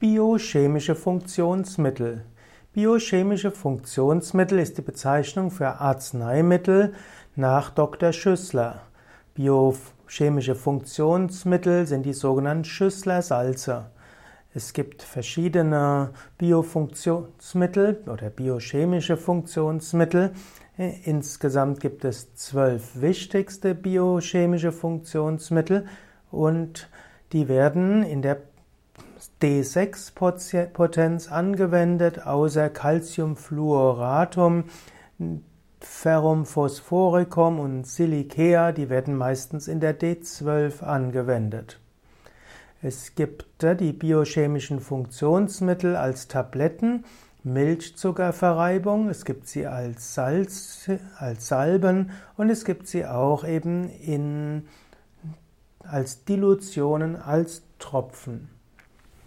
Biochemische Funktionsmittel. Biochemische Funktionsmittel ist die Bezeichnung für Arzneimittel nach Dr. Schüssler. Biochemische Funktionsmittel sind die sogenannten Schüssler-Salze. Es gibt verschiedene Biofunktionsmittel oder biochemische Funktionsmittel. Insgesamt gibt es zwölf wichtigste biochemische Funktionsmittel und die werden in der D6-Potenz angewendet, außer Calciumfluoratum, Ferrum phosphoricum und Silicea, die werden meistens in der D12 angewendet. Es gibt die biochemischen Funktionsmittel als Tabletten, Milchzuckerverreibung, es gibt sie als Salz, als Salben und es gibt sie auch eben in, als Dilutionen, als Tropfen.